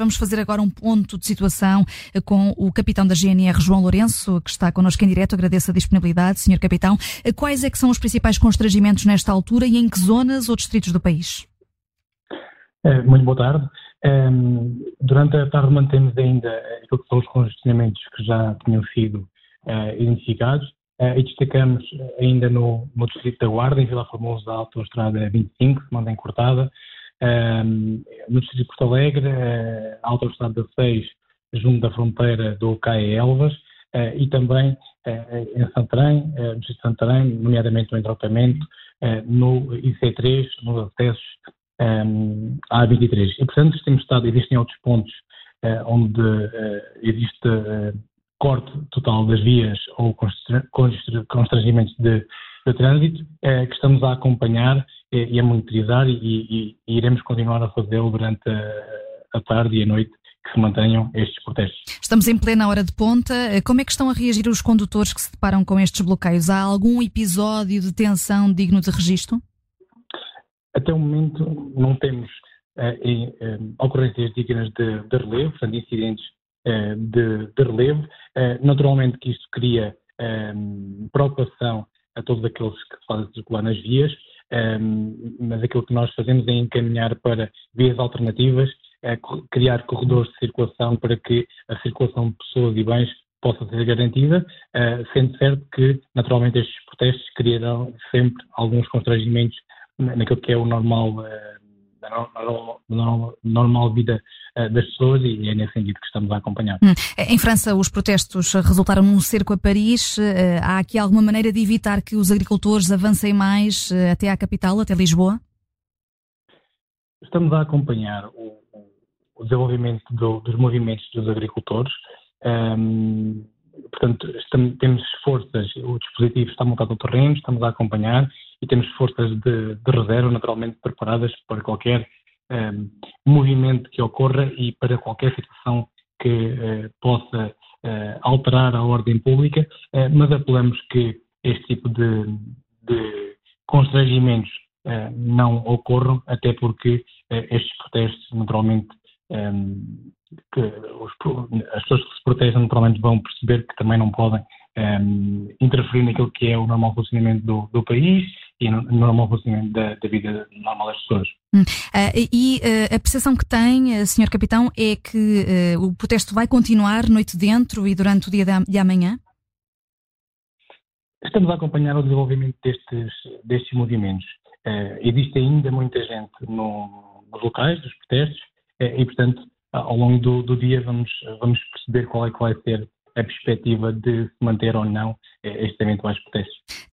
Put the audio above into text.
Vamos fazer agora um ponto de situação eh, com o capitão da GNR, João Lourenço, que está connosco em direto. Agradeço a disponibilidade, senhor capitão. Eh, quais é que são os principais constrangimentos nesta altura e em que zonas ou distritos do país? Eh, muito boa tarde. Ehm, durante a tarde mantemos ainda que os congestionamentos que já tinham sido identificados e destacamos ainda no, no Distrito da Guarda, em Vila Formosa, a Autostrada 25, se mantém cortada, no Distrito de Porto Alegre, uh, a autoestrada 6, junto da fronteira do CAE Elvas, uh, e também uh, em Santarém, no Distrito de Santarém, nomeadamente no entroncamento, no IC3, nos acessos um, à 23. E, portanto, temos estado, existem outros pontos onde existe corte total das vias ou constrangimentos de, de trânsito, que estamos a acompanhar e a monitorizar e, e, e, iremos continuar a fazê-lo durante a, a tarde e a noite que se mantenham estes protestos. Estamos em plena hora de ponta. Como é que estão a reagir os condutores que se deparam com estes bloqueios? Há algum episódio de tensão digno de registro? Até o momento não temos eh, eh, ocorrências dignas de, de, relevo, portanto, incidentes eh, de, de, relevo. Naturalmente que isto cria eh, preocupação a todos aqueles que fazem circular nas vias, um, mas aquilo que nós fazemos é encaminhar para vias alternativas, é criar corredores de circulação para que a circulação de pessoas e bens possa ser garantida, uh, sendo certo que, naturalmente, estes protestos criarão sempre alguns constrangimentos naquilo que é o normal uh, da normal, normal vida uh, das pessoas e é nesse sentido que estamos a acompanhar. Hum. Em França, os protestos resultaram num cerco a Paris. Uh, há aqui alguma maneira de evitar que os agricultores avancem mais uh, até à capital, até Lisboa? Estamos a acompanhar o, o desenvolvimento do, dos movimentos dos agricultores. Um, portanto, estamos, temos forças, o dispositivo está montado no terreno, estamos a acompanhar e temos forças de, de reserva naturalmente preparadas para qualquer um, ehm, movimento que ocorra e para qualquer situação que uh, possa uh, alterar a ordem pública, uh, mas apelamos que este tipo de, de constrangimentos não ocorram, até porque estes protestos naturalmente um, ehm, os, as pessoas que se protegem naturalmente vão perceber que também não podem um, interferir naquilo que é o normal funcionamento do, do país e no, normal funcionamento da, da, vida normal das pessoas. Hum. Uh, e uh, a percepção que tem, uh, Sr. Capitão, é que o protesto vai continuar noite dentro e durante o dia de, de amanhã? Estamos a acompanhar o desenvolvimento destes, destes movimentos. existe ainda muita gente no, nos locais dos protestos e, portanto, ao longo do, do dia vamos, vamos perceber qual é que vai ser a perspectiva de manter ou não este eventuais protestos.